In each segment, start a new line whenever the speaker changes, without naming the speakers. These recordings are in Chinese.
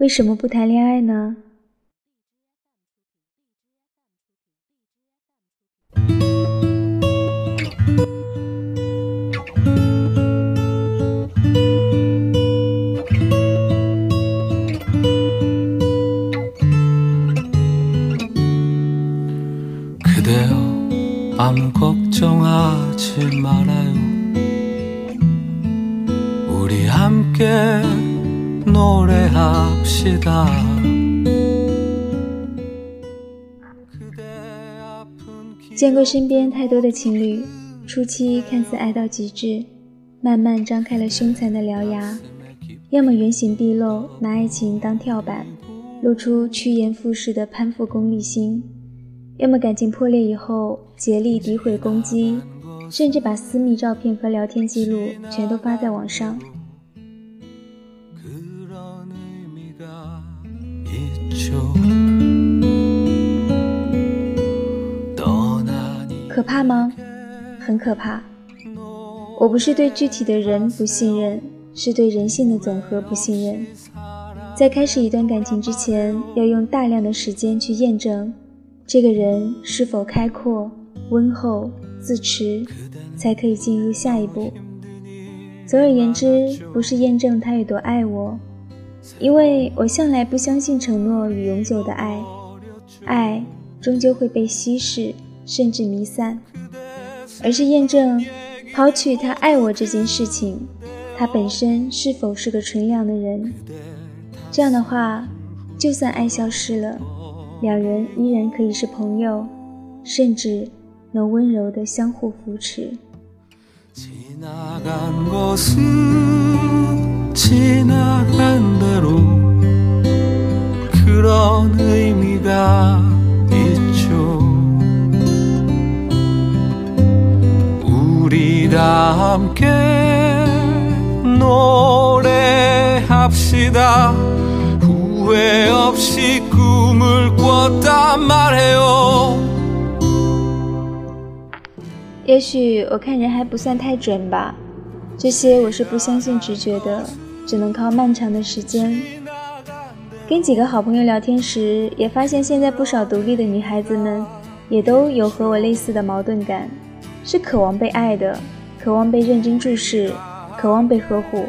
为什么不谈恋爱呢？见过身边太多的情侣，初期看似爱到极致，慢慢张开了凶残的獠牙，要么原形毕露，拿爱情当跳板，露出趋炎附势的攀附功利心；要么感情破裂以后，竭力诋毁攻击，甚至把私密照片和聊天记录全都发在网上。可怕吗？很可怕。我不是对具体的人不信任，是对人性的总和不信任。在开始一段感情之前，要用大量的时间去验证这个人是否开阔、温厚、自持，才可以进入下一步。总而言之，不是验证他有多爱我，因为我向来不相信承诺与永久的爱，爱终究会被稀释。甚至弥散，而是验证抛去他爱我这件事情，他本身是否是个纯良的人。这样的话，就算爱消失了，两人依然可以是朋友，甚至能温柔的相互扶持。也许我看人还不算太准吧，这些我是不相信直觉的，只能靠漫长的时间。跟几个好朋友聊天时，也发现现在不少独立的女孩子们，也都有和我类似的矛盾感，是渴望被爱的。渴望被认真注视，渴望被呵护，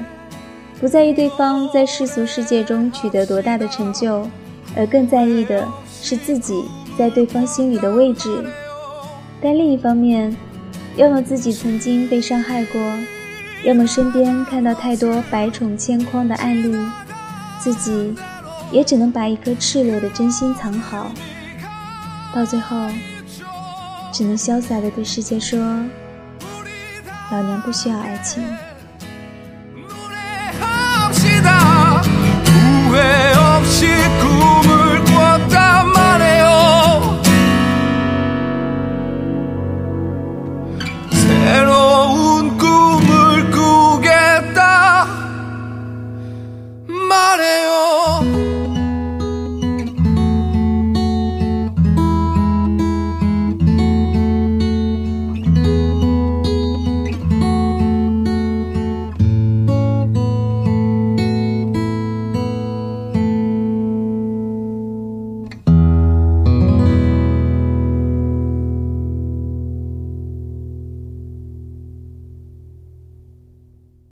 不在意对方在世俗世界中取得多大的成就，而更在意的是自己在对方心里的位置。但另一方面，要么自己曾经被伤害过，要么身边看到太多百宠千诓的案例，自己也只能把一颗赤裸的真心藏好，到最后，只能潇洒的对世界说。老娘不需要爱情。